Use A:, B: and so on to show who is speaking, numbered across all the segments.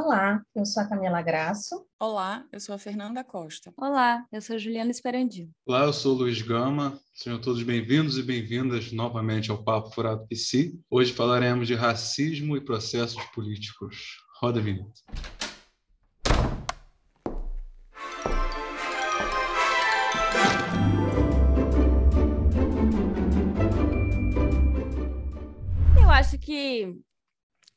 A: Olá, eu sou a Camila Graço.
B: Olá, eu sou a Fernanda Costa.
C: Olá, eu sou a Juliana Esperandio.
D: Olá, eu sou o Luiz Gama. Sejam todos bem-vindos e bem-vindas novamente ao Papo Furado PC. Hoje falaremos de racismo e processos políticos. Roda a vinheta.
C: Eu acho que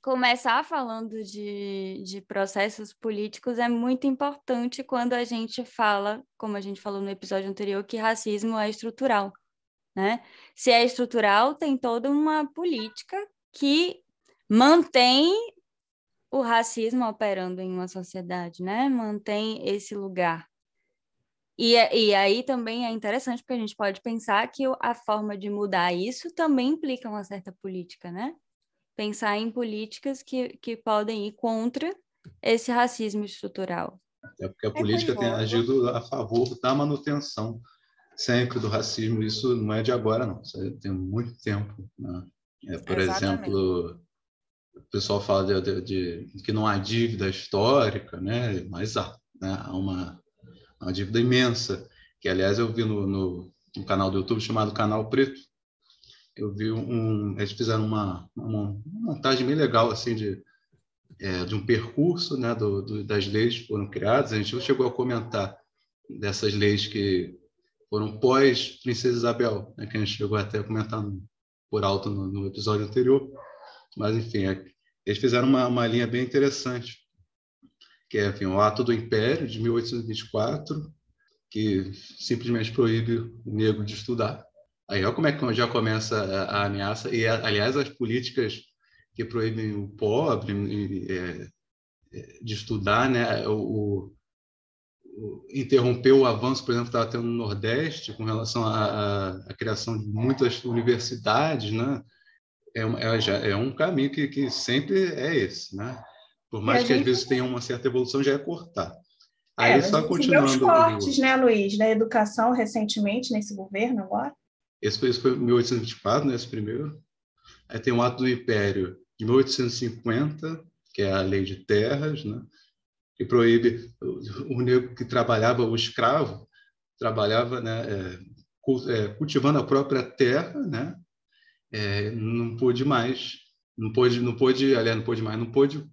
C: começar falando de, de processos políticos é muito importante quando a gente fala, como a gente falou no episódio anterior, que racismo é estrutural. Né? Se é estrutural, tem toda uma política que mantém o racismo operando em uma sociedade, né? Mantém esse lugar. E, e aí também é interessante porque a gente pode pensar que a forma de mudar isso também implica uma certa política, né? Pensar em políticas que, que podem ir contra esse racismo estrutural.
D: É porque a é política tem agido a favor da manutenção sempre do racismo. Isso não é de agora, não. Isso tem muito tempo. Né? É, por Exatamente. exemplo, o pessoal fala de, de, de, que não há dívida histórica, né? mas há, né? há uma, uma dívida imensa. Que, aliás, eu vi no, no, no canal do YouTube chamado Canal Preto, eu vi um, eles fizeram uma, uma, montagem bem legal assim de é, de um percurso né, do, do, das leis que foram criadas. A gente chegou a comentar dessas leis que foram pós Princesa Isabel, né, que a gente chegou até a comentar no, por alto no, no, episódio anterior. Mas, enfim, é, eles fizeram uma, uma linha bem interessante, que é enfim, o Ato do Império, de 1824, que simplesmente proíbe o negro de estudar. Aí olha como é que já começa a, a ameaça. E, aliás, as políticas que proíbem o pobre é, é, de estudar, né? O, o, interrompeu o avanço, por exemplo, que estava tendo no Nordeste com relação à criação de muitas universidades, né? É, é, é um caminho que, que sempre é esse, né? Por mais que gente... às vezes tenha uma certa evolução, já é cortar.
A: Aí é, só continuando. Os cortes, né, Luiz, da educação recentemente nesse governo agora?
D: Esse foi, esse foi 1824, né, esse primeiro. Aí tem o Ato do Império de 1850, que é a lei de terras, né, que proíbe o, o negro que trabalhava, o escravo, trabalhava né, é, é, cultivando a própria terra, né, é, não pôde mais, não pôde, não pôde, aliás, não pôde mais, não pôde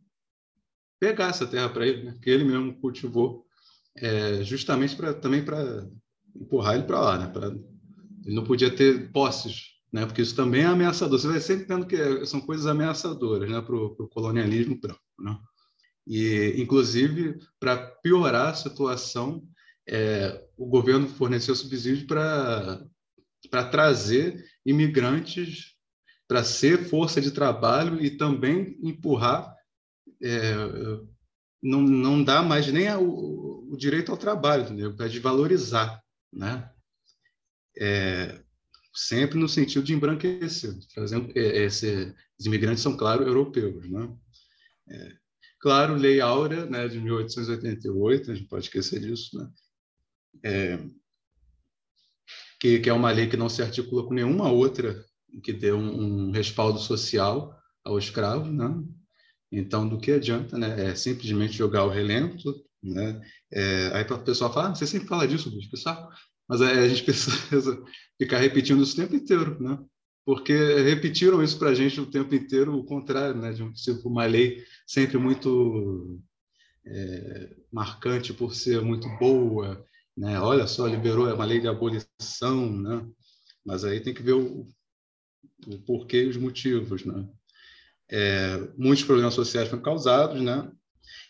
D: pegar essa terra para ele, né, que ele mesmo cultivou, é, justamente para também para empurrar ele para lá, né, para ele não podia ter posses, né? porque isso também é ameaçador. Você vai sempre vendo que são coisas ameaçadoras né? para o colonialismo branco. Né? E, inclusive, para piorar a situação, é, o governo forneceu subsídio para trazer imigrantes para ser força de trabalho e também empurrar, é, não, não dá mais nem o, o direito ao trabalho, para desvalorizar. Né? É, sempre no sentido de embranquecer, trazendo é, esse, os imigrantes são claro europeus, né? É, claro, Lei Áurea, né, de 1888, a gente pode esquecer disso, né? É, que, que, é uma lei que não se articula com nenhuma outra que dê um, um respaldo social ao escravo, né? Então, do que adianta, né? É simplesmente jogar o relento, né? É, aí o pessoal fala, ah, você sempre fala disso, Luiz, pessoal, mas a gente precisa ficar repetindo isso o tempo inteiro, né? Porque repetiram isso para a gente o tempo inteiro, o contrário, né? De uma lei sempre muito é, marcante por ser muito boa, né? Olha só, liberou é uma lei de abolição, né? Mas aí tem que ver o, o porquê e os motivos, né? É, muitos problemas sociais foram causados, né?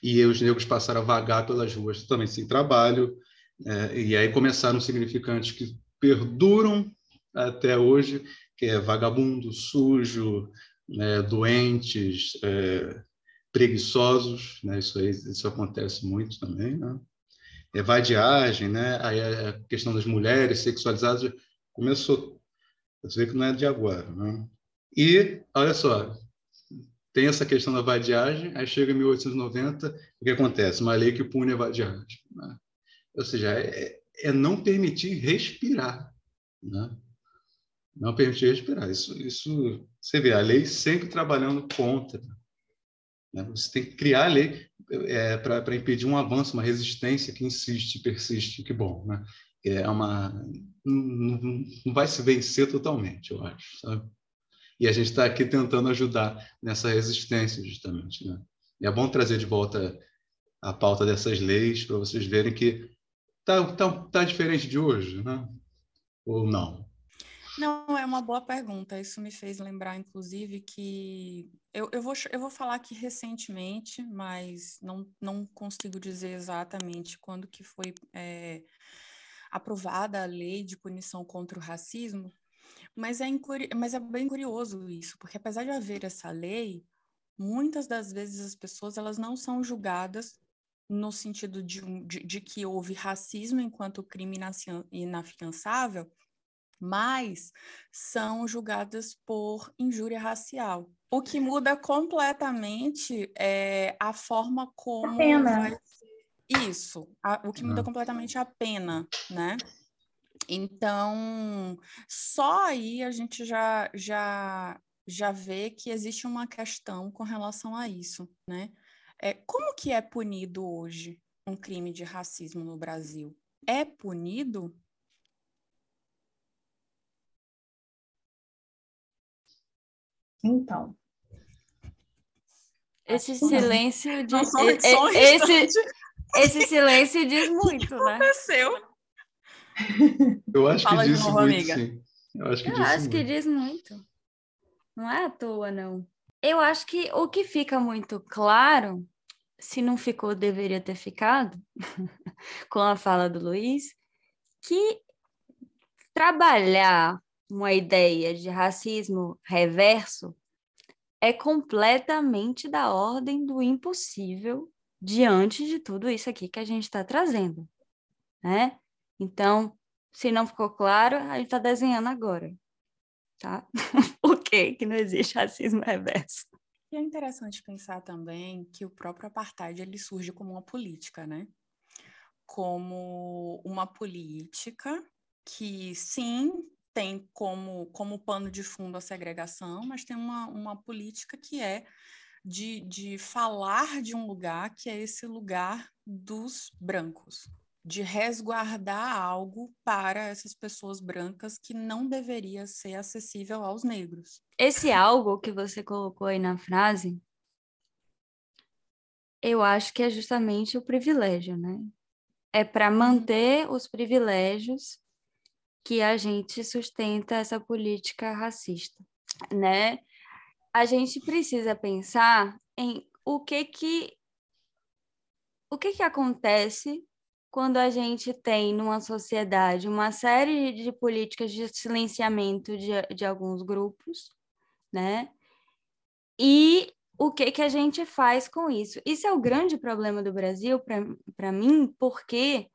D: E os negros passaram a vagar pelas ruas também sem trabalho, é, e aí começaram significantes que perduram até hoje, que é vagabundo, sujo, né, doentes, é, preguiçosos, né, isso, aí, isso acontece muito também, né? É vadiagem, né? Aí a questão das mulheres sexualizadas começou. Você vê que não é de agora, né? E, olha só, tem essa questão da vadiagem, aí chega em 1890, o que acontece? Uma lei que pune a vadiagem. Né? Ou seja, é, é não permitir respirar. Né? Não permitir respirar. Isso, isso, você vê, a lei sempre trabalhando contra. Né? Você tem que criar a lei. é, para impedir um avanço, uma resistência que insiste, persiste, que bom, né? É uma não, não vai se vencer totalmente, eu acho, sabe? E a gente está aqui tentando ajudar nessa resistência, justamente, né? E é bom trazer de volta a pauta dessas leis para vocês verem que tá, tá, tá diferente de hoje, né? Ou não?
B: Não, é uma boa pergunta. Isso me fez lembrar, inclusive, que eu, eu, vou, eu vou falar aqui recentemente, mas não, não consigo dizer exatamente quando que foi é, aprovada a lei de punição contra o racismo, mas é, mas é bem curioso isso, porque apesar de haver essa lei, muitas das vezes as pessoas elas não são julgadas no sentido de, de, de que houve racismo enquanto crime inafiançável, mas são julgadas por injúria racial. O que muda completamente é a forma como
A: a pena. vai
B: ser isso, a, o que muda completamente a pena, né? Então, só aí a gente já, já, já vê que existe uma questão com relação a isso, né? É, como que é punido hoje um crime de racismo no Brasil? É punido
A: Então.
C: Esse silêncio diz. Esse, esse silêncio diz muito, né?
B: Aconteceu.
D: Eu acho Fala que diz novo, muito, amiga. sim. Eu acho que,
C: Eu
D: diz,
C: acho
D: muito.
C: que diz muito. Não é à toa, não. Eu acho que o que fica muito claro, se não ficou, deveria ter ficado, com a fala do Luiz, que trabalhar uma ideia de racismo reverso é completamente da ordem do impossível diante de tudo isso aqui que a gente está trazendo, né? Então, se não ficou claro, a gente está desenhando agora, tá? Por que que não existe racismo reverso?
B: E é interessante pensar também que o próprio apartheid ele surge como uma política, né? Como uma política que sim tem como, como pano de fundo a segregação, mas tem uma, uma política que é de, de falar de um lugar que é esse lugar dos brancos, de resguardar algo para essas pessoas brancas que não deveria ser acessível aos negros.
C: Esse algo que você colocou aí na frase, eu acho que é justamente o privilégio, né? É para uhum. manter os privilégios que a gente sustenta essa política racista, né? A gente precisa pensar em o que que o que que acontece quando a gente tem numa sociedade uma série de políticas de silenciamento de, de alguns grupos, né? E o que que a gente faz com isso? Isso é o grande problema do Brasil para mim, porque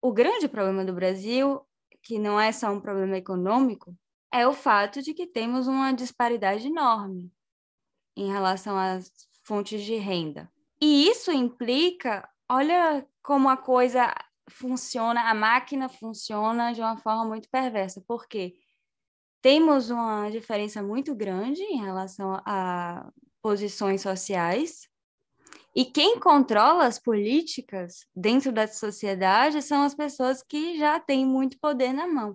C: o grande problema do Brasil que não é só um problema econômico, é o fato de que temos uma disparidade enorme em relação às fontes de renda. E isso implica, olha como a coisa funciona, a máquina funciona de uma forma muito perversa, porque temos uma diferença muito grande em relação a posições sociais, e quem controla as políticas dentro da sociedade são as pessoas que já têm muito poder na mão.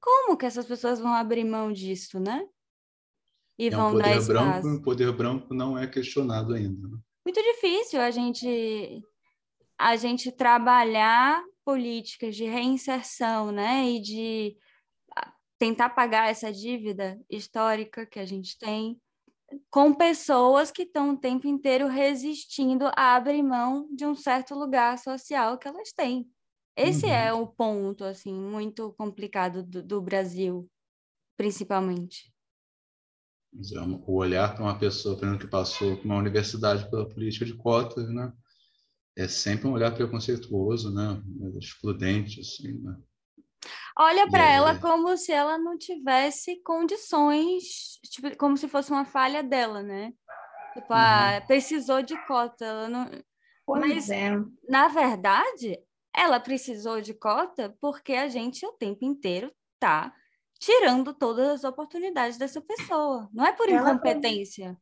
C: Como que essas pessoas vão abrir mão disso, né?
D: E é vão um poder dar espaço. branco, o poder branco não é questionado ainda. Né?
C: Muito difícil a gente a gente trabalhar políticas de reinserção, né, e de tentar pagar essa dívida histórica que a gente tem com pessoas que estão o tempo inteiro resistindo a abrir mão de um certo lugar social que elas têm. Esse uhum. é o ponto, assim, muito complicado do, do Brasil, principalmente.
D: É o olhar para uma pessoa, por exemplo, que passou por uma universidade pela política de cotas, né? É sempre um olhar preconceituoso, né? Excludente, assim, né?
C: olha para ela como se ela não tivesse condições, tipo, como se fosse uma falha dela, né? Tipo, ah, uhum. precisou de cota, ela não.
A: Pois Mas, é.
C: na verdade, ela precisou de cota porque a gente o tempo inteiro tá tirando todas as oportunidades dessa pessoa. Não é por ela incompetência.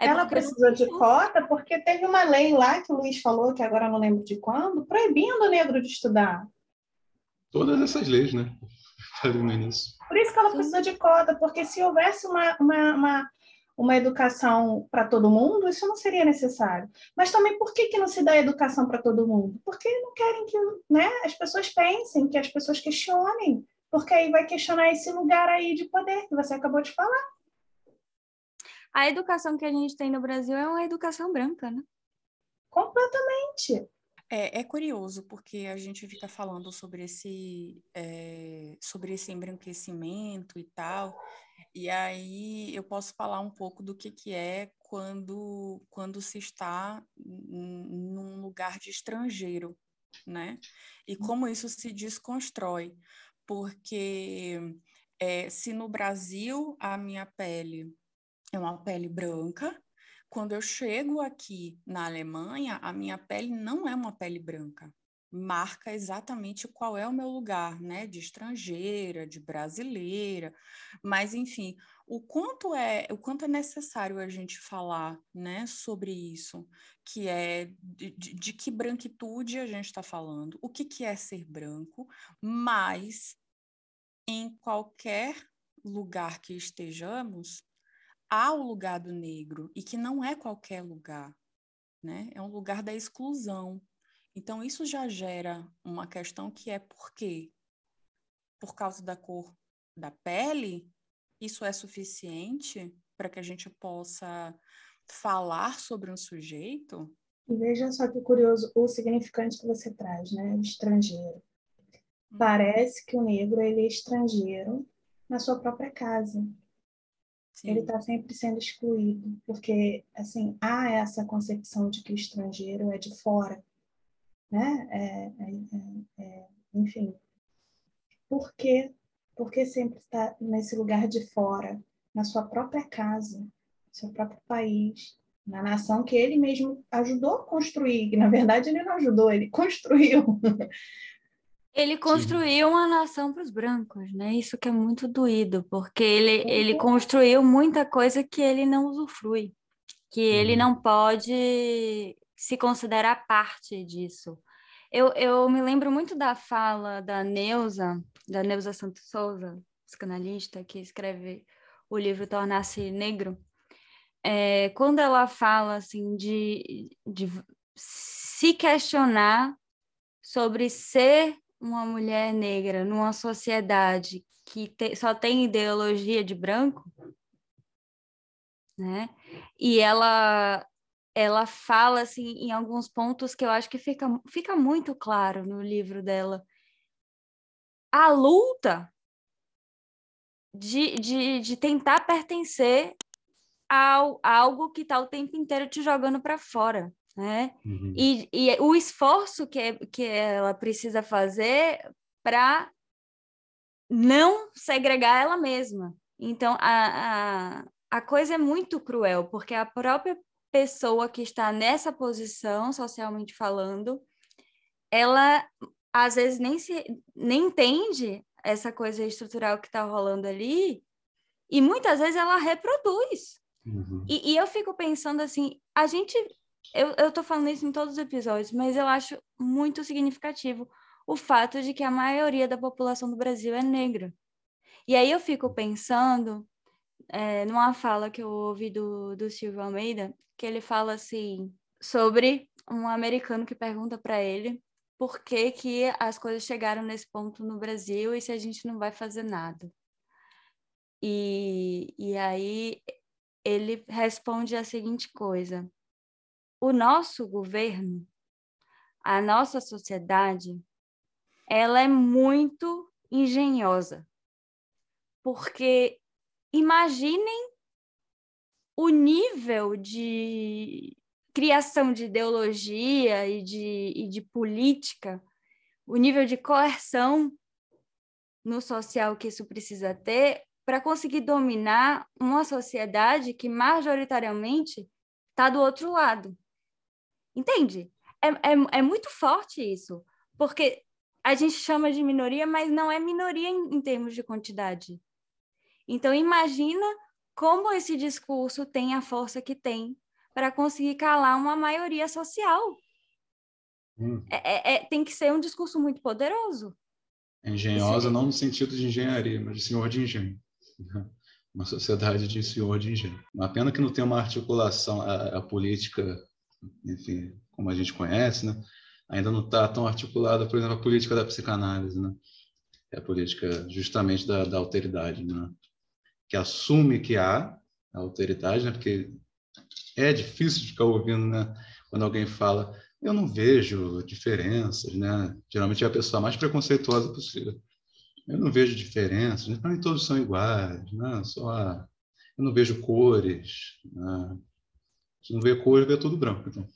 A: É ela precisou de cota porque teve uma lei lá que o Luiz falou, que agora não lembro de quando, proibindo o negro de estudar.
D: Todas essas leis, né?
A: Por isso que ela precisou de cota, porque se houvesse uma, uma, uma, uma educação para todo mundo, isso não seria necessário. Mas também por que, que não se dá educação para todo mundo? Porque não querem que né, as pessoas pensem, que as pessoas questionem, porque aí vai questionar esse lugar aí de poder que você acabou de falar
C: a educação que a gente tem no Brasil é uma educação branca, né?
A: Completamente.
B: É, é curioso porque a gente fica falando sobre esse, é, sobre esse embranquecimento e tal, e aí eu posso falar um pouco do que, que é quando, quando se está num lugar de estrangeiro, né? E como isso se desconstrói, porque é, se no Brasil a minha pele é uma pele branca. Quando eu chego aqui na Alemanha, a minha pele não é uma pele branca. Marca exatamente qual é o meu lugar, né? De estrangeira, de brasileira. Mas, enfim, o quanto é, o quanto é necessário a gente falar, né, sobre isso, que é de, de, que branquitude a gente está falando, o que, que é ser branco, mas em qualquer lugar que estejamos, há o lugar do negro e que não é qualquer lugar, né? É um lugar da exclusão. Então isso já gera uma questão que é por quê? Por causa da cor da pele, isso é suficiente para que a gente possa falar sobre um sujeito?
A: E veja só que curioso o significante que você traz, né? Estrangeiro. Hum. Parece que o negro ele é estrangeiro na sua própria casa. Sim. ele está sempre sendo excluído, porque assim há essa concepção de que o estrangeiro é de fora, né? É, é, é, é enfim, por que por que sempre está nesse lugar de fora, na sua própria casa, no seu próprio país, na nação que ele mesmo ajudou a construir, que na verdade ele não ajudou, ele construiu.
C: Ele construiu Sim. uma nação para os brancos, né? Isso que é muito doído, porque ele, ele construiu muita coisa que ele não usufrui, que ele uhum. não pode se considerar parte disso. Eu, eu me lembro muito da fala da Neuza, da Neuza Santos Souza, psicanalista, que escreve o livro Tornar-se Negro, é, quando ela fala assim de, de se questionar sobre ser uma mulher negra numa sociedade que te, só tem ideologia de branco, né? E ela ela fala assim em alguns pontos que eu acho que fica, fica muito claro no livro dela. A luta de, de, de tentar pertencer ao algo que está o tempo inteiro te jogando para fora né? Uhum. E, e o esforço que, que ela precisa fazer para não segregar ela mesma. Então, a, a, a coisa é muito cruel, porque a própria pessoa que está nessa posição, socialmente falando, ela às vezes nem, se, nem entende essa coisa estrutural que está rolando ali, e muitas vezes ela reproduz. Uhum. E, e eu fico pensando assim, a gente eu, eu tô falando isso em todos os episódios, mas eu acho muito significativo o fato de que a maioria da população do Brasil é negra. E aí eu fico pensando é, numa fala que eu ouvi do, do Silvio Almeida, que ele fala assim sobre um americano que pergunta para ele por que, que as coisas chegaram nesse ponto no Brasil e se a gente não vai fazer nada. E, e aí ele responde a seguinte coisa: o nosso governo, a nossa sociedade, ela é muito engenhosa. Porque imaginem o nível de criação de ideologia e de, e de política, o nível de coerção no social que isso precisa ter para conseguir dominar uma sociedade que majoritariamente está do outro lado. Entende? É, é, é muito forte isso, porque a gente chama de minoria, mas não é minoria em, em termos de quantidade. Então, imagina como esse discurso tem a força que tem para conseguir calar uma maioria social. Hum. É, é, é, tem que ser um discurso muito poderoso.
D: Engenhosa, não no sentido de engenharia, mas de senhor de engenho. Uma sociedade de senhor de engenho. Uma pena que não tem uma articulação, a, a política, enfim, como a gente conhece, né? ainda não está tão articulada, por exemplo, a política da psicanálise, né? É a política justamente da, da alteridade, né? Que assume que há a alteridade, né? Porque é difícil ficar ouvindo, né? Quando alguém fala, eu não vejo diferenças, né? Geralmente é a pessoa mais preconceituosa possível. Eu não vejo diferenças, né? para mim todos são iguais, né? Só eu não vejo cores, né? Se não vê cor, vê tudo branco. Então.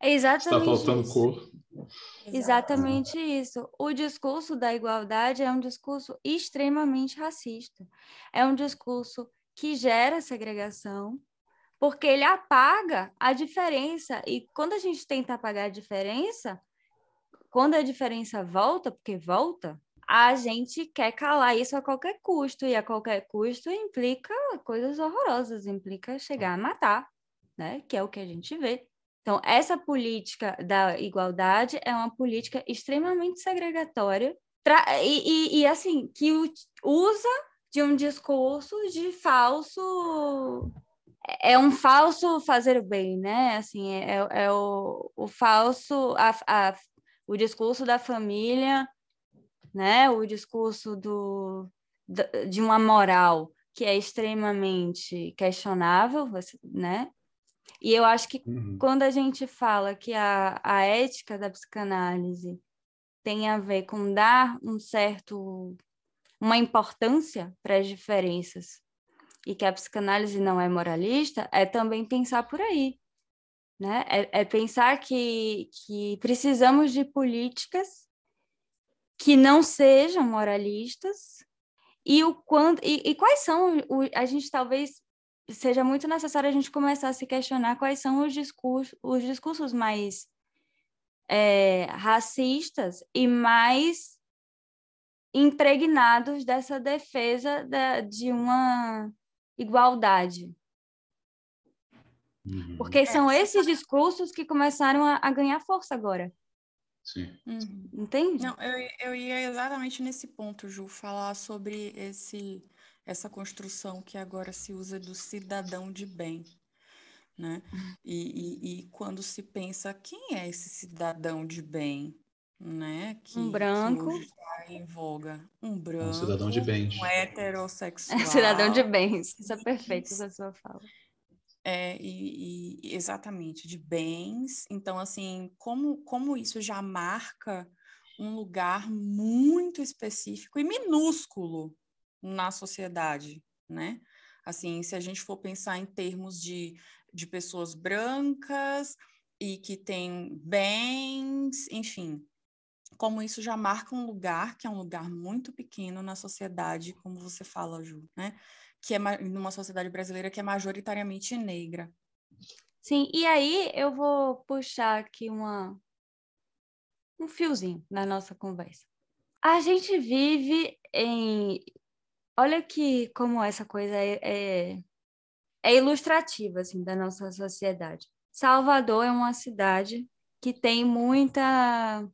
C: É exatamente
D: Está faltando
C: isso.
D: cor.
C: Exatamente isso. O discurso da igualdade é um discurso extremamente racista. É um discurso que gera segregação, porque ele apaga a diferença. E quando a gente tenta apagar a diferença, quando a diferença volta, porque volta, a gente quer calar isso a qualquer custo, e a qualquer custo implica coisas horrorosas, implica chegar a matar né? Que é o que a gente vê. Então, essa política da igualdade é uma política extremamente segregatória e, e, e, assim, que usa de um discurso de falso. É um falso fazer o bem, né? Assim, é, é, é o, o falso. A, a, o discurso da família, né? O discurso do, de uma moral que é extremamente questionável, né? E eu acho que uhum. quando a gente fala que a, a ética da psicanálise tem a ver com dar um certo uma importância para as diferenças e que a psicanálise não é moralista, é também pensar por aí, né? É, é pensar que, que precisamos de políticas que não sejam moralistas e o quando e, e quais são o, a gente talvez seja muito necessário a gente começar a se questionar quais são os discursos, os discursos mais é, racistas e mais impregnados dessa defesa da, de uma igualdade. Uhum. Porque é, são esses discursos que começaram a, a ganhar força agora.
D: Sim.
C: Uhum. Entende?
B: Não, eu, eu ia exatamente nesse ponto, Ju, falar sobre esse essa construção que agora se usa do cidadão de bem. Né? E, e, e quando se pensa quem é esse cidadão de bem, né? Que,
C: um branco.
B: Que está em voga. Um branco. Um
D: cidadão de bem.
B: Um heterossexual.
C: cidadão de bens. Isso é perfeito, essa sua fala.
B: É, e, e, exatamente, de bens. Então, assim, como, como isso já marca um lugar muito específico e minúsculo na sociedade, né? Assim, se a gente for pensar em termos de, de pessoas brancas e que têm bens, enfim, como isso já marca um lugar que é um lugar muito pequeno na sociedade, como você fala, Ju, né? Que é numa sociedade brasileira que é majoritariamente negra.
C: Sim, e aí eu vou puxar aqui uma um fiozinho na nossa conversa. A gente vive em olha que como essa coisa é, é, é ilustrativa assim da nossa sociedade. Salvador é uma cidade que tem muita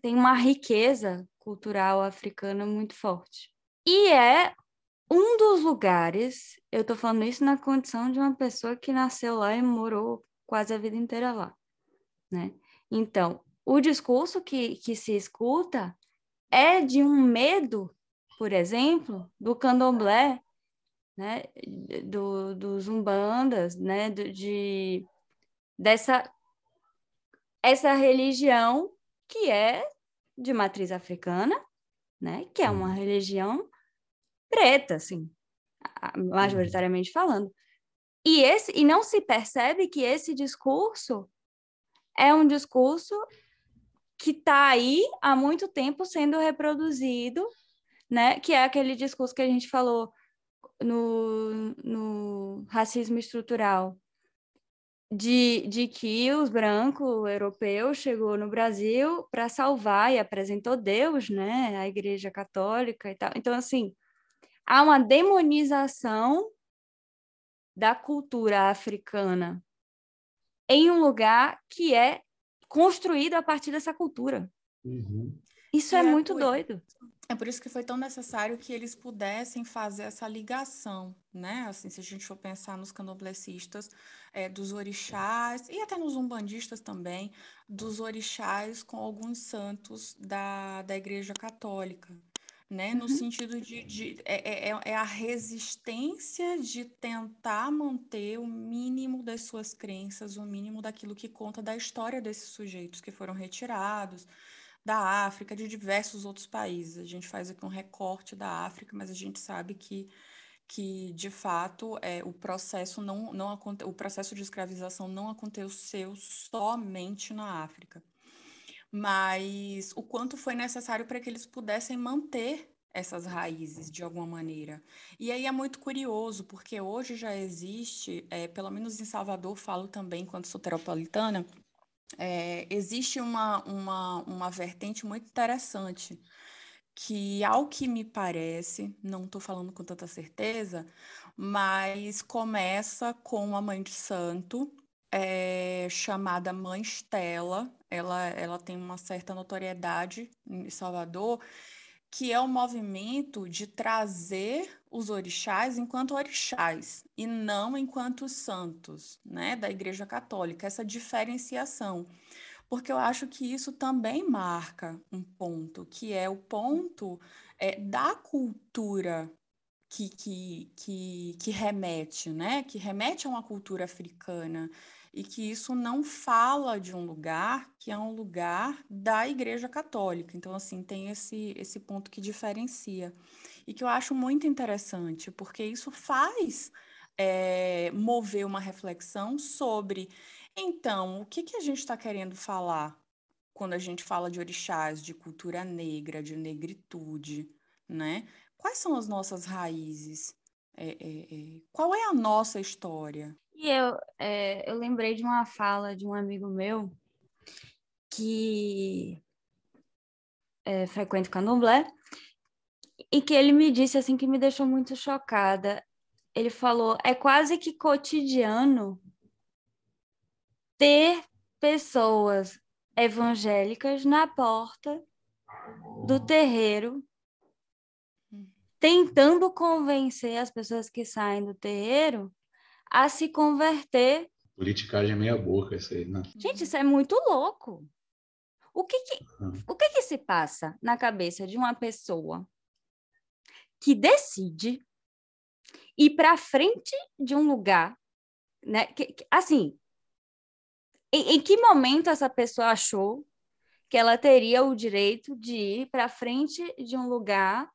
C: tem uma riqueza cultural africana muito forte. E é um dos lugares, eu estou falando isso na condição de uma pessoa que nasceu lá e morou quase a vida inteira lá, né? Então, o discurso que, que se escuta é de um medo por exemplo, do candomblé, né, do, dos umbandas, né, de, dessa essa religião que é de matriz africana, né, que é uma uhum. religião preta, assim, majoritariamente falando. E, esse, e não se percebe que esse discurso é um discurso que está aí há muito tempo sendo reproduzido né? Que é aquele discurso que a gente falou no, no racismo estrutural, de, de que os brancos europeus chegou no Brasil para salvar e apresentou Deus, né? A Igreja Católica e tal. Então, assim, há uma demonização da cultura africana em um lugar que é construído a partir dessa cultura. Uhum. Isso é, é, muito doido.
B: É por isso que foi tão necessário que eles pudessem fazer essa ligação, né? Assim, se a gente for pensar nos canoblecistas, é, dos orixás, e até nos umbandistas também, dos orixás com alguns santos da, da Igreja Católica né? No uhum. sentido de, de é, é, é, a resistência de tentar manter o mínimo das suas crenças, o mínimo daquilo que conta da história desses sujeitos que foram retirados da África, de diversos outros países. A gente faz aqui um recorte da África, mas a gente sabe que que de fato é, o processo não, não o processo de escravização não aconteceu somente na África mas o quanto foi necessário para que eles pudessem manter essas raízes de alguma maneira. E aí é muito curioso, porque hoje já existe, é, pelo menos em Salvador, falo também, quando soteropolitana, é, existe uma, uma, uma vertente muito interessante, que, ao que me parece, não estou falando com tanta certeza, mas começa com a mãe de santo, é, chamada Mãe Stella, ela, ela tem uma certa notoriedade em Salvador, que é o movimento de trazer os orixás enquanto orixás e não enquanto santos, né, da Igreja Católica, essa diferenciação. Porque eu acho que isso também marca um ponto, que é o ponto é, da cultura que, que, que, que remete, né? Que remete a uma cultura africana e que isso não fala de um lugar que é um lugar da Igreja Católica. Então, assim, tem esse, esse ponto que diferencia. E que eu acho muito interessante, porque isso faz é, mover uma reflexão sobre, então, o que, que a gente está querendo falar quando a gente fala de orixás, de cultura negra, de negritude, né? Quais são as nossas raízes? É, é, é, qual é a nossa história?
C: E eu, é, eu lembrei de uma fala de um amigo meu que é, frequenta o candomblé e que ele me disse assim que me deixou muito chocada. Ele falou: é quase que cotidiano ter pessoas evangélicas na porta do terreiro tentando convencer as pessoas que saem do terreiro a se converter.
D: Politicagem meia boca, isso aí, né?
C: Gente, isso é muito louco. O que que, uhum. o que que se passa na cabeça de uma pessoa que decide ir para frente de um lugar, né? Que, que, assim, em, em que momento essa pessoa achou que ela teria o direito de ir para frente de um lugar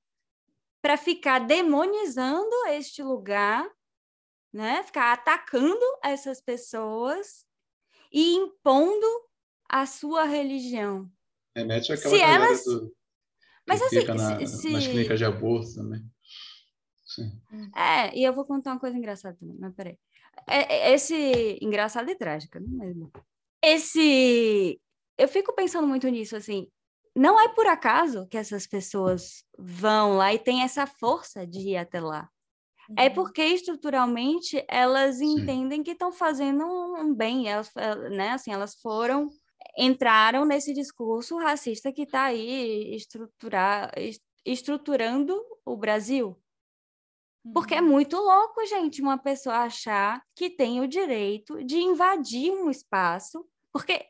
C: para ficar demonizando este lugar né? Ficar atacando essas pessoas e impondo a sua religião.
D: Remete àquela se elas... do... Mas assim, fica na, se... nas clínicas de aborto também.
C: Sim. É, e eu vou contar uma coisa engraçada também, mas peraí. É, é esse engraçado e trágica, não é mesmo? Esse eu fico pensando muito nisso assim, não é por acaso que essas pessoas vão lá e têm essa força de ir até lá. É uhum. porque estruturalmente elas Sim. entendem que estão fazendo um bem, elas, eh, né? Assim, elas foram entraram nesse discurso racista que está aí estruturar, estruturando o Brasil. Porque é uhum. muito louco, gente, uma pessoa achar que tem o direito de invadir um espaço, porque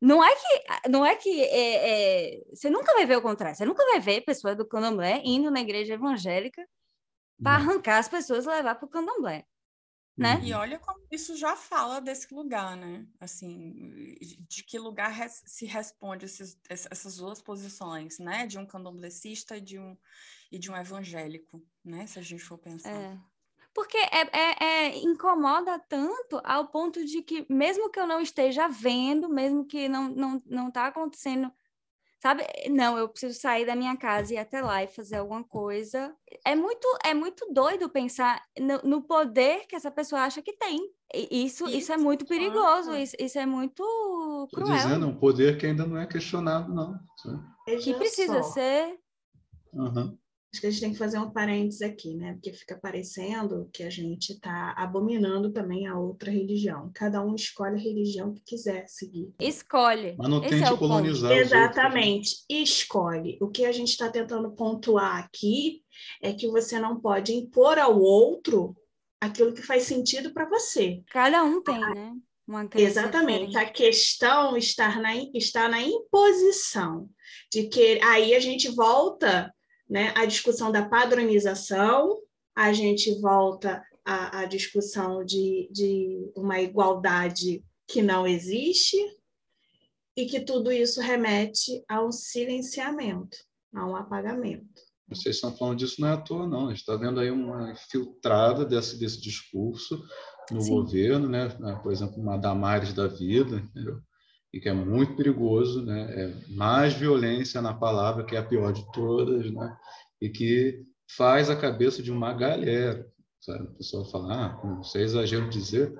C: não é que não é que é, é, você nunca vai ver o contrário, você nunca vai ver pessoa do candomblé indo na igreja evangélica para arrancar as pessoas e levar para o candomblé. Né?
B: E olha como isso já fala desse lugar, né? Assim, de que lugar res se responde esses, essas duas posições, né? De um candomblessista e de um, e de um evangélico, né? Se a gente for pensar.
C: É. Porque é, é, é, incomoda tanto ao ponto de que, mesmo que eu não esteja vendo, mesmo que não, não, não tá acontecendo sabe? Não, eu preciso sair da minha casa e ir até lá e fazer alguma coisa. É muito, é muito doido pensar no, no poder que essa pessoa acha que tem. E isso, isso, isso é muito perigoso, isso, isso é muito cruel.
D: Estou dizendo, um poder que ainda não é questionado, não.
C: Que precisa só. ser.
D: Uhum.
A: Acho que a gente tem que fazer um parênteses aqui, né? Porque fica parecendo que a gente está abominando também a outra religião. Cada um escolhe a religião que quiser seguir.
C: Escolhe.
D: Mas não
C: Esse
D: tente
C: é
D: colonizar
A: Exatamente, escolhe. O que a gente está tentando pontuar aqui é que você não pode impor ao outro aquilo que faz sentido para você.
C: Cada um tem, né? Uma crença
A: Exatamente.
C: diferente.
A: A questão está na, está na imposição de que aí a gente volta né, à discussão da padronização, a gente volta à, à discussão de, de uma igualdade que não existe e que tudo isso remete a um silenciamento, a um apagamento.
D: Vocês estão falando disso não é à toa, não. A gente está vendo aí uma filtrada desse, desse discurso no
C: Sim.
D: governo, né? Por exemplo, uma Damares da vida, entendeu? E que é muito perigoso, né? É mais violência na palavra, que é a pior de todas, né? E que faz a cabeça de uma galera, sabe? A pessoa fala, ah, não sei exagero dizer,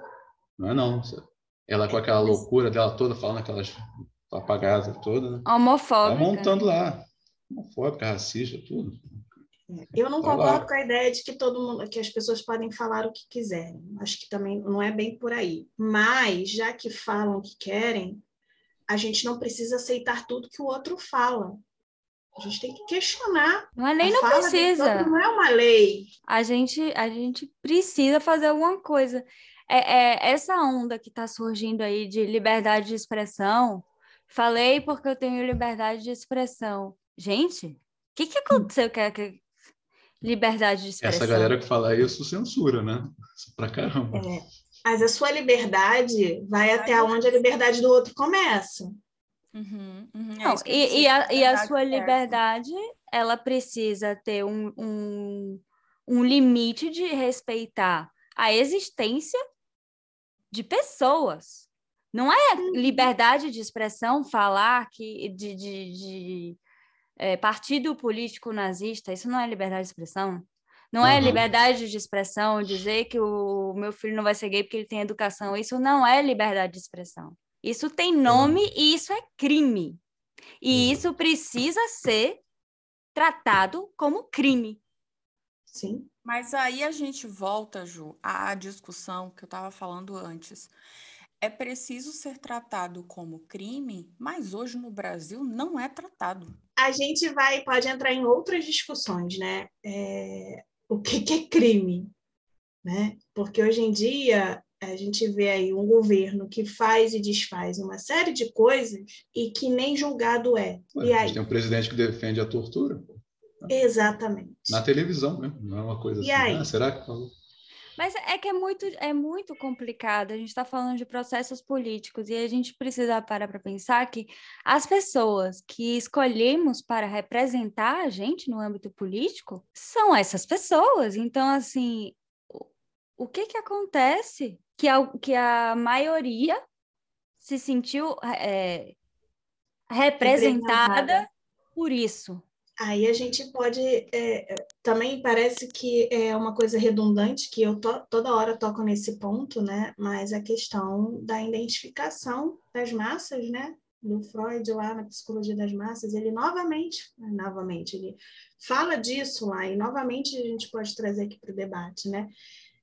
D: não é não. sabe? Ela com aquela loucura dela toda, falando aquelas papagaias todas, né? Tá
C: Homofóbica.
D: montando lá. Homofóbica, racista, tudo.
A: Eu não
D: lá.
A: concordo com a ideia de que todo mundo, que as pessoas podem falar o que quiserem. Acho que também não é bem por aí. Mas já que falam o que querem, a gente não precisa aceitar tudo que o outro fala. A gente tem que questionar.
C: Não é nem não precisa.
A: não é uma lei.
C: A gente, a gente precisa fazer alguma coisa. É, é essa onda que está surgindo aí de liberdade de expressão. Falei porque eu tenho liberdade de expressão. Gente, o que, que aconteceu com a com a liberdade de expressão?
D: Essa galera que fala isso censura, né? Isso Pra caramba.
A: É. Mas a sua liberdade vai até onde a liberdade do outro começa.
B: Uhum, uhum, é
C: Não, e, e, a, e a sua liberdade, ela precisa ter um, um, um limite de respeitar a existência de pessoas. Não é liberdade de expressão falar que de, de, de, é, partido político nazista, isso não é liberdade de expressão. Não é
D: Uhum.
C: liberdade de expressão dizer que o meu filho não vai ser gay porque ele tem educação. Isso não é liberdade de expressão. Isso tem nome e isso é crime. E isso precisa ser tratado como crime.
A: Sim.
B: Mas aí a gente volta, Ju, à discussão que eu estava falando antes. É preciso ser tratado como crime, mas hoje no Brasil não é tratado.
A: A gente vai, pode entrar em outras discussões, né? É, o que, que é crime? Né? Porque hoje em dia a gente vê aí um governo que faz e desfaz uma série de coisas e que nem julgado é.
D: Ué,
A: E
D: a
A: aí,
D: gente tem um presidente que defende a tortura pô,
A: exatamente.
D: na televisão, né? Não é uma coisa
A: E
D: assim.
A: aí?
D: Ah, será que falou?
C: Mas é que é muito, é muito complicado. A gente está falando de processos políticos e a gente precisa parar para pensar que as pessoas que escolhemos para representar a gente no âmbito político são essas pessoas. Então, assim, o, o que que acontece que a, que a maioria se sentiu é, representada por isso?
A: Aí a gente pode. é, também parece que é uma coisa redundante, que eu to- toda hora toco nesse ponto, né? Mas a questão da identificação das massas, né? Do Freud lá na psicologia das massas, ele novamente, novamente, ele fala disso lá, e novamente a gente pode trazer aqui para o debate, né?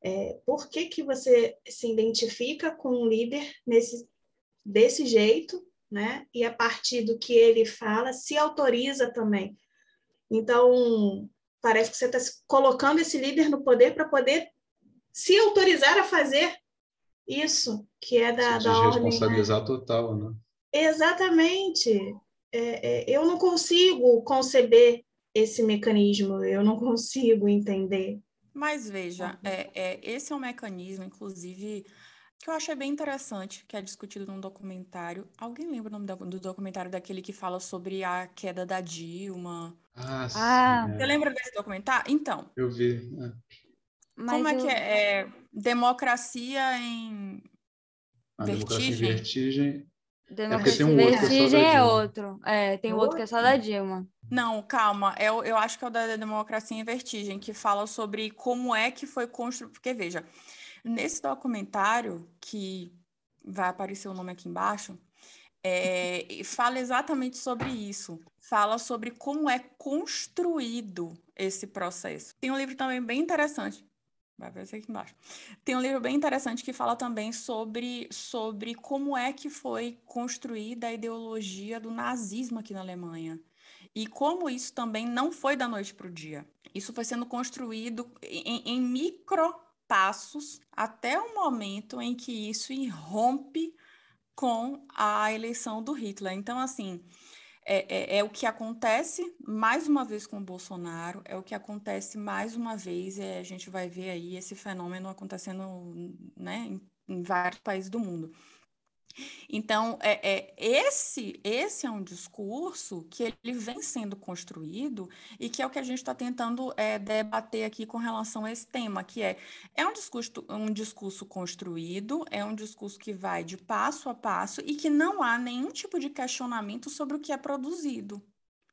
A: É, por que, que você se identifica com um líder nesse, desse jeito, né? E a partir do que ele fala, se autoriza também. Então, parece que você está colocando esse líder no poder para poder se autorizar a fazer isso, que é da,
D: Se
A: da ordem. né?
D: desresponsabilizar total, né?
A: Exatamente. É, é, eu não consigo conceber esse mecanismo, eu não consigo entender.
B: Mas veja, é, é, esse é um mecanismo, inclusive, que eu achei bem interessante, que é discutido num documentário. Alguém lembra o nome do documentário daquele que fala sobre a queda da Dilma?
D: Ah, sim,
C: Ah.
D: é.
B: Você lembra desse documentário? Então,
D: Eu vi. é.
C: Mas
B: como é
C: eu-
B: que é? É democracia em
D: A democracia em
B: Vertigem?
D: vertigem.
C: Democracia
D: tem um outro que é
C: Vertigem é
D: Dilma.
C: outro. É, tem outro que é só da Dilma.
B: Não, calma. Eu, eu acho que é o da Democracia em Vertigem, que fala sobre como é que foi construído. Porque, veja, nesse documentário, que vai aparecer o nome aqui embaixo, é, fala exatamente sobre isso. Fala sobre como é construído esse processo. Tem um livro também bem interessante. Vai ver aqui embaixo. Tem um livro bem interessante que fala também sobre, sobre como é que foi construída a ideologia do nazismo aqui na Alemanha. E como isso também não foi da noite para o dia. Isso foi sendo construído em, em micro passos até o momento em que isso irrompe com a eleição do Hitler. Então, assim, é, é, é, o que acontece mais uma vez com o Bolsonaro, é o que acontece mais uma vez, e a gente vai ver aí esse fenômeno acontecendo né, em, em vários países do mundo. Então, é, é, esse, esse é um discurso que ele vem sendo construído e que é o que a gente está tentando é, debater aqui com relação a esse tema, que é, é um discurso, um discurso construído, é um discurso que vai de passo a passo e que não há nenhum tipo de questionamento sobre o que é produzido,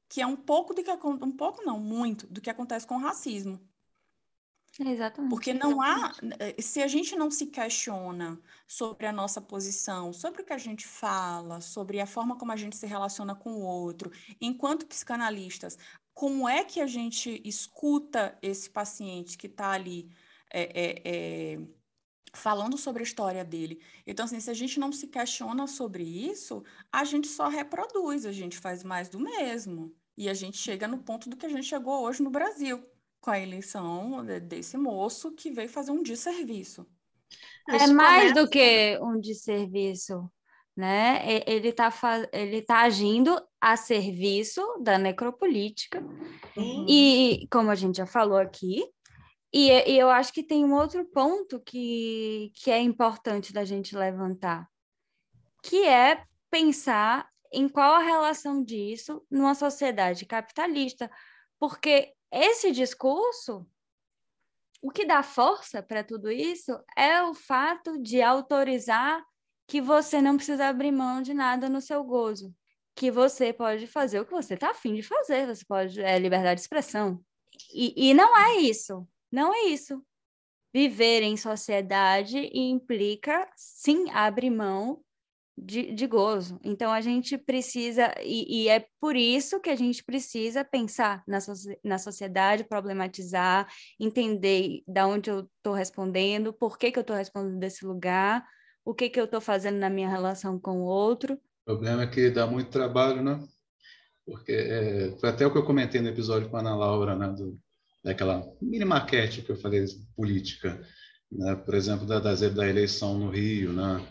B: que é um pouco do que um pouco não, muito do que acontece com o racismo.
C: Exatamente.
B: Porque não há, eh, se a gente não se questiona sobre a nossa posição, sobre o que a gente fala, sobre a forma como a gente se relaciona com o outro, enquanto psicanalistas, como é que a gente escuta esse paciente que está ali é, é, é, falando sobre a história dele? Então, assim, se a gente não se questiona sobre isso, a gente só reproduz, a gente faz mais do mesmo. E a gente chega no ponto do que a gente chegou hoje no Brasil com a eleição desse moço que veio fazer um desserviço.
C: É mais do que um desserviço, né? Ele está ele tá agindo a serviço da necropolítica. Uhum. E, como a gente já falou aqui, e, e, eu acho que tem um outro ponto que, que é importante da gente levantar, que é pensar em qual a relação disso numa sociedade capitalista, porque esse discurso, o que dá força para tudo isso é o fato de autorizar que você não precisa abrir mão de nada no seu gozo, que você pode fazer o que você está afim de fazer, você pode, é liberdade de expressão. E, e não é isso, não é isso. Viver em sociedade implica, sim, abrir mão de, de gozo. Então, a gente precisa, e, e, é por isso que a gente precisa pensar na, so, na sociedade, problematizar, entender da onde eu estou respondendo, por que, que eu estou respondendo desse lugar, o que, que eu estou fazendo na minha relação com o outro.
D: O problema é que dá muito trabalho, né? Porque é, foi até o que eu comentei no episódio com a Ana Laura, né? Do, daquela mini maquete que eu falei política, né? por exemplo, da, da eleição no Rio, né?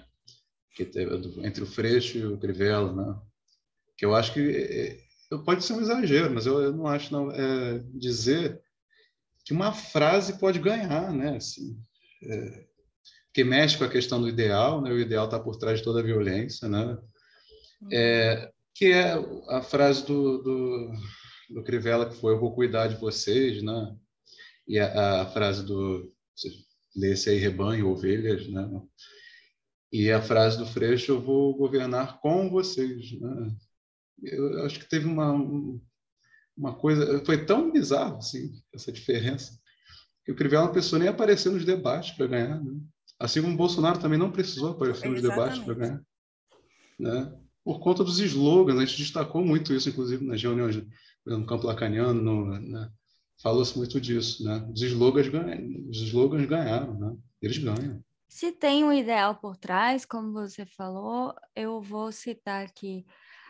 D: Que teve, entre o Freixo e o Crivella, né? Que eu acho que é, é, pode ser um exagero, mas eu, eu não acho não é, dizer que uma frase pode ganhar, né? Assim, é, que mexe com a questão do ideal, né? O ideal está por trás de toda a violência, né? É, que é a frase do, do, do Crivella que foi eu vou cuidar de vocês, né? E a, a frase do lê-se aí rebanho, ovelhas, né? E a frase do Freixo, eu vou governar com vocês. Né? Eu acho que teve uma, uma coisa, foi tão bizarro assim, essa diferença, que o Crivella não precisou nem aparecer nos debates para ganhar. Né? Assim como o Bolsonaro também não precisou aparecer nos debates para ganhar. Né? Por conta dos slogans, a gente destacou muito isso, inclusive, nas reuniões no campo lacaniano, no, né? falou-se muito disso. Né? Os, slogans ganham, os slogans ganharam, né? eles ganham.
C: Se tem um ideal por trás, como você falou, eu vou citar aqui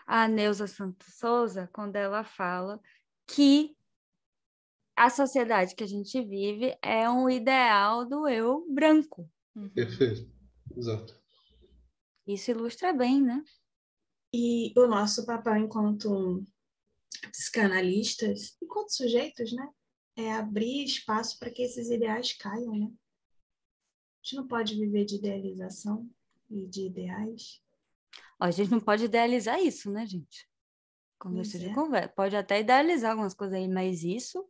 C: a Neuza Santos Souza, quando ela fala que a sociedade que a gente vive é um ideal do eu branco.
D: Uhum. Perfeito, exato.
C: Isso ilustra bem, né?
A: E o nosso papel enquanto psicanalistas, enquanto sujeitos, né? É abrir espaço para que esses ideais caiam, né? A gente não pode viver de idealização e de ideais.
C: Ó, a gente não pode idealizar isso, né, gente? Começo de é. conversa. Pode até idealizar algumas coisas aí, mas isso,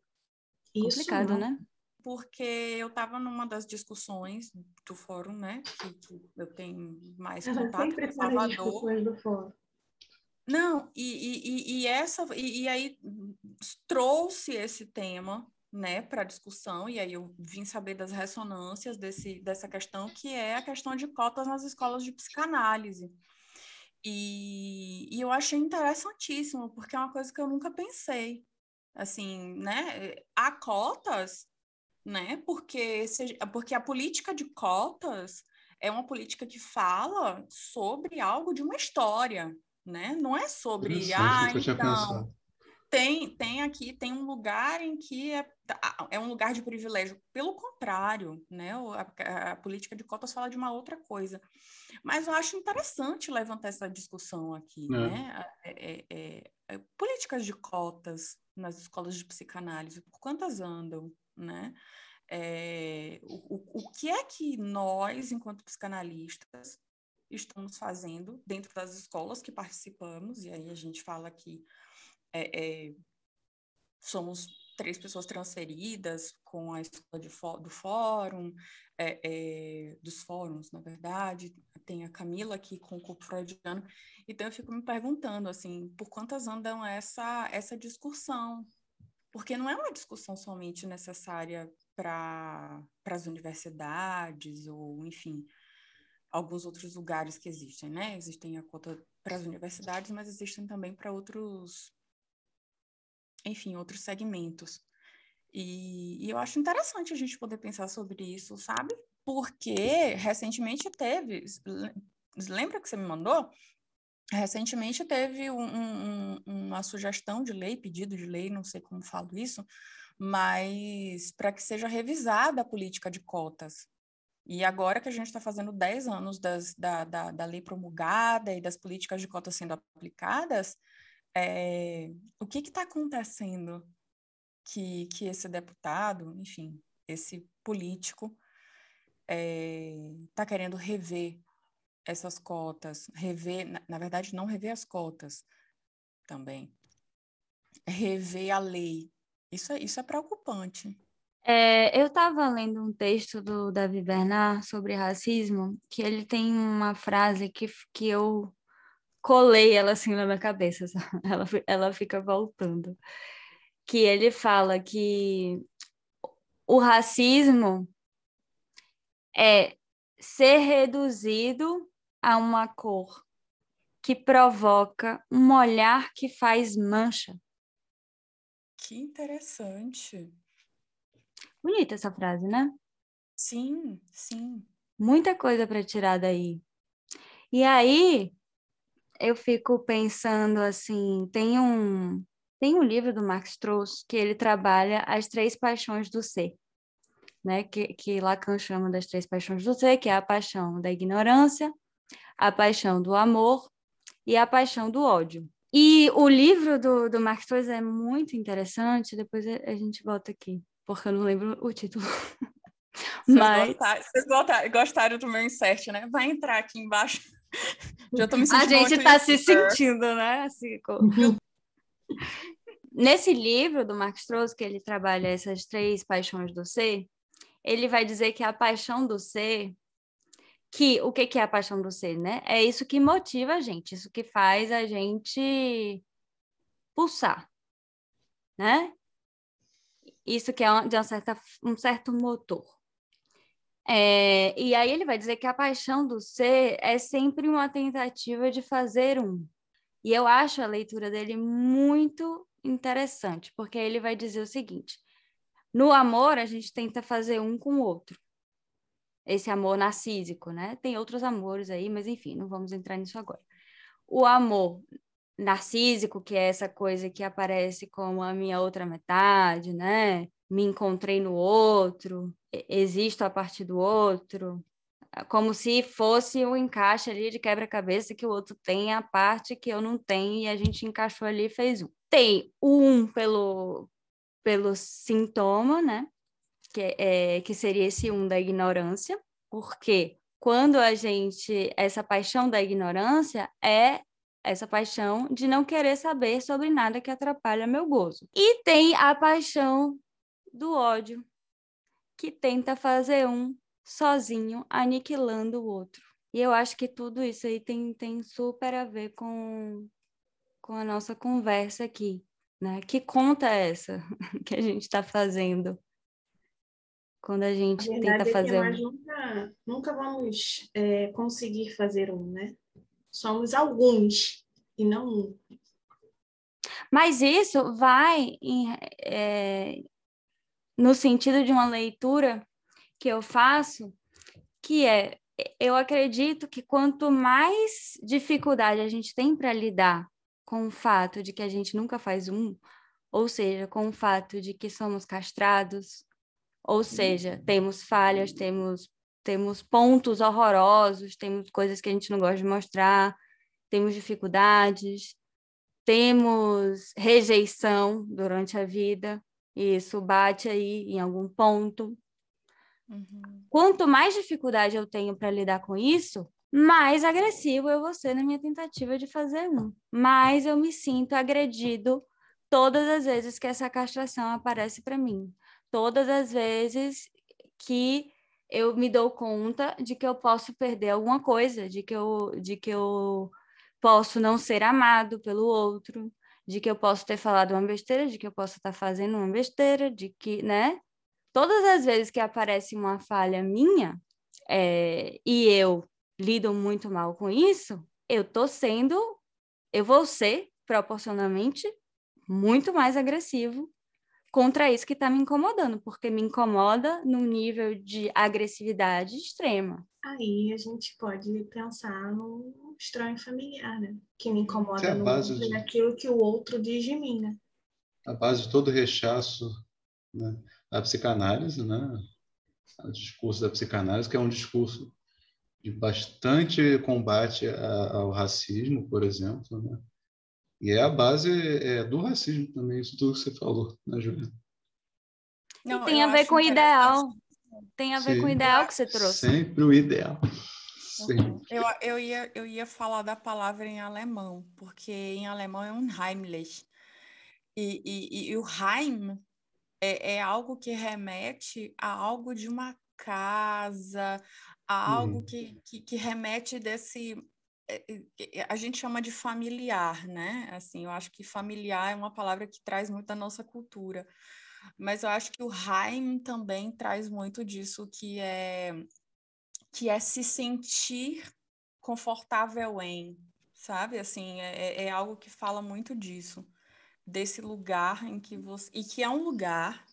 C: isso complicado, não. né?
B: Porque eu estava numa das discussões do fórum, né? Que, que eu tenho mais Ela contato com Salvador.
A: do fórum.
B: Não, e, e, e essa e, e aí trouxe esse tema né, para discussão, e aí eu vim saber das ressonâncias desse, dessa questão, que é a questão de cotas nas escolas de psicanálise. E, e eu achei interessantíssimo, porque é uma coisa que eu nunca pensei. Assim, né? Há cotas, né? Porque, se, porque a política de cotas é uma política que fala sobre algo de uma história, né? Não é sobre, ah, então, tem, tem aqui, tem um lugar em que é, é um lugar de privilégio. Pelo contrário, né? A, a, política de cotas fala de uma outra coisa. Mas eu acho interessante levantar essa discussão aqui, é. né? É, é, é, políticas de cotas nas escolas de psicanálise, por quantas andam, né? É, o, o, o que é que nós, enquanto psicanalistas, estamos fazendo dentro das escolas que participamos, e aí a gente fala que é, é, somos três pessoas transferidas com a escola do fórum, é, é, dos fóruns, na verdade, tem a Camila aqui com o corpo freudiano, então eu fico me perguntando, assim, por quantas andam essa, essa discussão? Porque não é uma discussão somente necessária para as universidades ou, enfim, alguns outros lugares que existem, né? Existem a cota para as universidades, mas existem também para outros enfim, outros segmentos. E, e, eu acho interessante a gente poder pensar sobre isso, sabe? Porque recentemente teve. Lembra que você me mandou? Recentemente teve um, um, uma sugestão de lei, pedido de lei, não sei como falo isso, mas para que seja revisada a política de cotas. E agora que a gente está fazendo 10 anos das, da, da, da lei promulgada e das políticas de cotas sendo aplicadas, é, o que está acontecendo que, que esse deputado, enfim, esse político, está é, querendo rever essas cotas, rever, na, na, verdade, não rever as cotas também, rever a lei. Isso é, isso é preocupante.
C: É, eu estava lendo um texto do Davi Bernard sobre racismo, que ele tem uma frase que, que eu colei ela assim na minha cabeça, ela, ela fica voltando. Que ele fala que o racismo é ser reduzido a uma cor que provoca um olhar que faz mancha.
B: Que interessante.
C: Bonita essa frase, né?
B: Sim, sim.
C: Muita coisa para tirar daí. E aí, eu fico pensando assim, tem um tem um livro do Max Strauss que ele trabalha as três paixões do ser, né? Que, que Lacan chama das três paixões do ser, que é a paixão da ignorância, a paixão do amor e a paixão do ódio. E o livro do, do Max Strauss é muito interessante, depois a, gente volta aqui, porque eu não lembro o título.
B: Vocês, Mas... gostaram, vocês gostaram do meu insert, né? Vai entrar aqui embaixo Já tô me
C: sentindo A gente está se sentindo, né? Assim, Nesse livro do Mark Strauss, que ele trabalha essas três paixões do ser, ele vai dizer que a paixão do ser, que o que, que é a paixão do ser, né? É isso que motiva a gente, isso que faz a gente pulsar, né? Isso que é de uma certa, um certo motor. É, e aí ele vai dizer que a paixão do ser é sempre uma tentativa de fazer um. E eu acho a leitura dele muito interessante, porque ele vai dizer o seguinte: no amor, a gente tenta fazer um com o outro. Esse amor narcísico, né? Tem outros amores aí, mas enfim, não vamos entrar nisso agora. O amor narcísico, que é essa coisa que aparece como a minha outra metade, né? Me encontrei no outro, existo a partir do outro, como se fosse um encaixe ali de quebra-cabeça que o outro tem a parte que eu não tenho e a gente encaixou ali e fez um. Tem um pelo, pelo sintoma, né? Que, é, que seria esse um da ignorância, porque quando a gente. Essa paixão da ignorância é essa paixão de não querer saber sobre nada que atrapalha meu gozo. E tem a paixão do ódio, que tenta fazer um sozinho, aniquilando o outro. E eu acho que tudo isso aí tem, tem super a ver com, com a nossa conversa aqui, né? Que conta é essa que a gente está fazendo? Quando a gente a tenta é fazer
A: nós nunca, nunca vamos é, conseguir fazer um, né? Somos alguns e não um.
C: Mas isso vai em, é, no sentido de uma leitura que eu faço, que é eu acredito que quanto mais dificuldade a gente tem para lidar com o fato de que a gente nunca faz um, ou seja, com o fato de que somos castrados, ou seja, temos falhas, temos temos pontos horrorosos, temos coisas que a gente não gosta de mostrar, temos dificuldades, temos rejeição durante a vida, isso bate aí em algum ponto. Uhum. Quanto mais dificuldade eu tenho para lidar com isso, mais agressivo eu vou ser na minha tentativa de fazer um. Mais eu me sinto agredido todas as vezes que essa castração aparece para mim. Todas as vezes que eu me dou conta de que eu posso perder alguma coisa, de que eu, de que eu posso não ser amado pelo outro, de que eu posso ter falado uma besteira, de que eu posso estar fazendo uma besteira, de que, né? Todas as vezes que aparece uma falha minha é, e eu lido muito mal com isso, eu tô sendo, eu vou ser proporcionalmente muito mais agressivo contra isso que está me incomodando, porque me incomoda num nível de agressividade extrema.
A: Aí a gente pode pensar no estranho familiar, né? Que me incomoda é no de... aquilo que o outro diz de mim, né?
D: A base de todo rechaço né, da psicanálise, né? O discurso da psicanálise, que é um discurso de bastante combate ao racismo, por exemplo, né? E é a base é, do racismo também, isso tudo que você falou, né, Juliana?
C: Não, tem a ver com o ideal. Tem a ver Sim. com o ideal que você trouxe.
D: Sempre o ideal.
B: Uhum. Eu, eu, ia, eu ia falar da palavra em alemão, porque em alemão é um Heimlich. E, e, e o Heim é, é, algo que remete a algo de uma casa, a algo hum. que, que, que remete desse a gente chama de familiar, né? Assim, eu acho que familiar é uma palavra que traz muito da nossa cultura. Mas eu acho que o Haim também traz muito disso que é que é se sentir confortável em, sabe? Assim, é, é algo que fala muito disso, desse lugar em que você e que é um lugar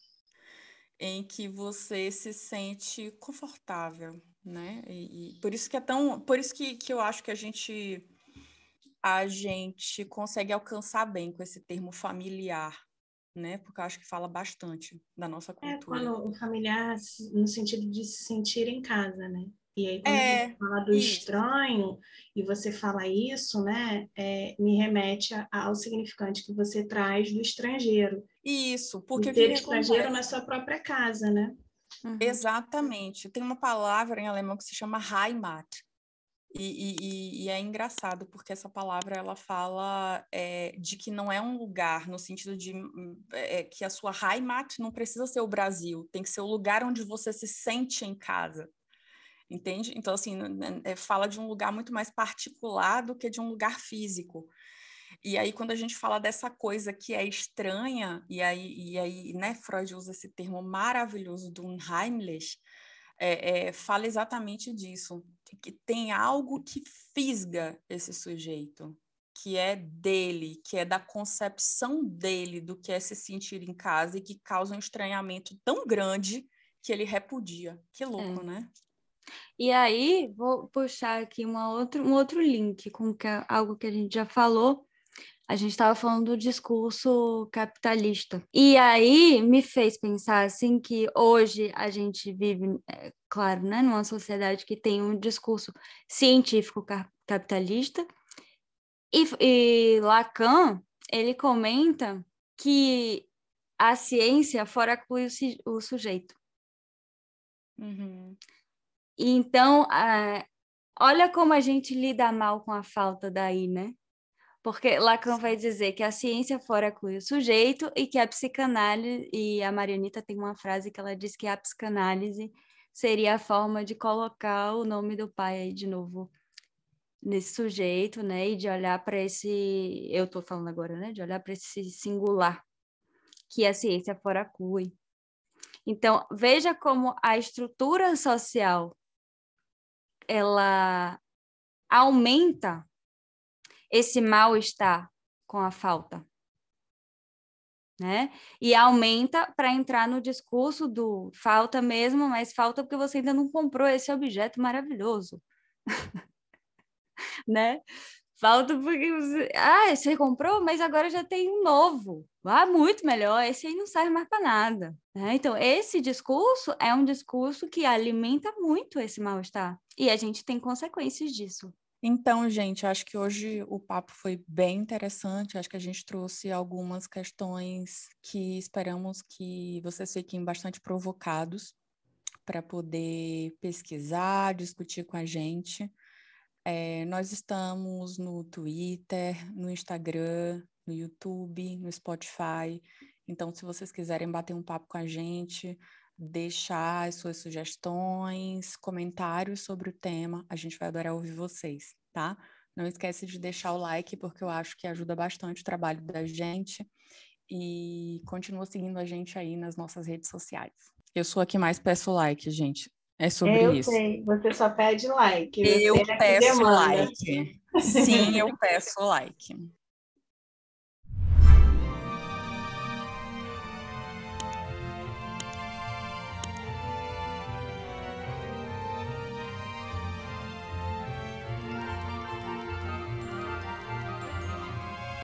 B: em que você se sente confortável, né? E, e, por isso que é tão, por isso que, que eu acho que a gente a gente consegue alcançar bem com esse termo familiar, né? Porque eu acho que fala bastante da nossa cultura. É
A: quando o familiar no sentido de se sentir em casa, né? E aí quando é, você fala do isso. estranho e você fala isso, né? É, me remete ao significante que você traz do estrangeiro.
B: Isso, porque
A: ter estrangeiro na sua própria casa, né?
B: Uhum. Exatamente. Tem uma palavra em alemão que se chama Heimat. E, e, e, é engraçado porque essa palavra ela fala é, de que não é um lugar no sentido de é, que a sua Heimat não precisa ser o Brasil, tem que ser o lugar onde você se sente em casa, entende? Então assim é, fala de um lugar muito mais particular do que de um lugar físico. E aí, quando a gente fala dessa coisa que é estranha, e aí, e aí né, Freud usa esse termo maravilhoso do Unheimlich, é, é, fala exatamente disso, que tem algo que fisga esse sujeito, que é dele, que é da concepção dele do que é se sentir em casa e que causa um estranhamento tão grande que ele repudia. Que louco, é. né?
C: E aí, vou puxar aqui uma outra, um outro link com que, algo que a gente já falou, a gente estava falando do discurso capitalista. E aí me fez pensar assim que hoje a gente vive, é, claro, né, numa sociedade que tem um discurso científico capitalista. E, e Lacan, ele comenta que a ciência fora o, o sujeito. Uhum. Então, olha como a gente lida mal com a falta daí, né? Porque Lacan vai dizer que a ciência fora inclui o sujeito e que a psicanálise, e a Marianita tem uma frase que ela diz que a psicanálise seria a forma de colocar o nome do pai aí de novo nesse sujeito, né? E de olhar para esse, eu estou falando agora, né? De olhar para esse singular que a ciência fora cui. Então, veja como a estrutura social ela aumenta esse mal-estar com a falta. Né? E aumenta para entrar no discurso do falta mesmo, mas falta porque você ainda não comprou esse objeto maravilhoso. né? Falta porque você. Ah, você comprou, mas agora já tem um novo. Ah, muito melhor. Esse aí não serve mais para nada. Né? Então, esse discurso é um discurso que alimenta muito esse mal-estar. E a gente tem consequências disso.
B: Então, gente, acho que hoje o papo foi bem interessante. Acho que a gente trouxe algumas questões que esperamos que vocês fiquem bastante provocados para poder pesquisar, discutir com a gente. É, nós estamos no Twitter, no Instagram, no YouTube, no Spotify. Então, se vocês quiserem bater um papo com a gente, deixar as suas sugestões, comentários sobre o tema, a gente vai adorar ouvir vocês, tá? Não esquece de deixar o like, porque eu acho que ajuda bastante o trabalho da gente. E continua seguindo a gente aí nas nossas redes sociais. Eu sou a que mais peço like, gente. É sobre
A: eu
B: isso.
A: Sei. Você só pede like.
B: eu é peço like. Sim, eu peço like.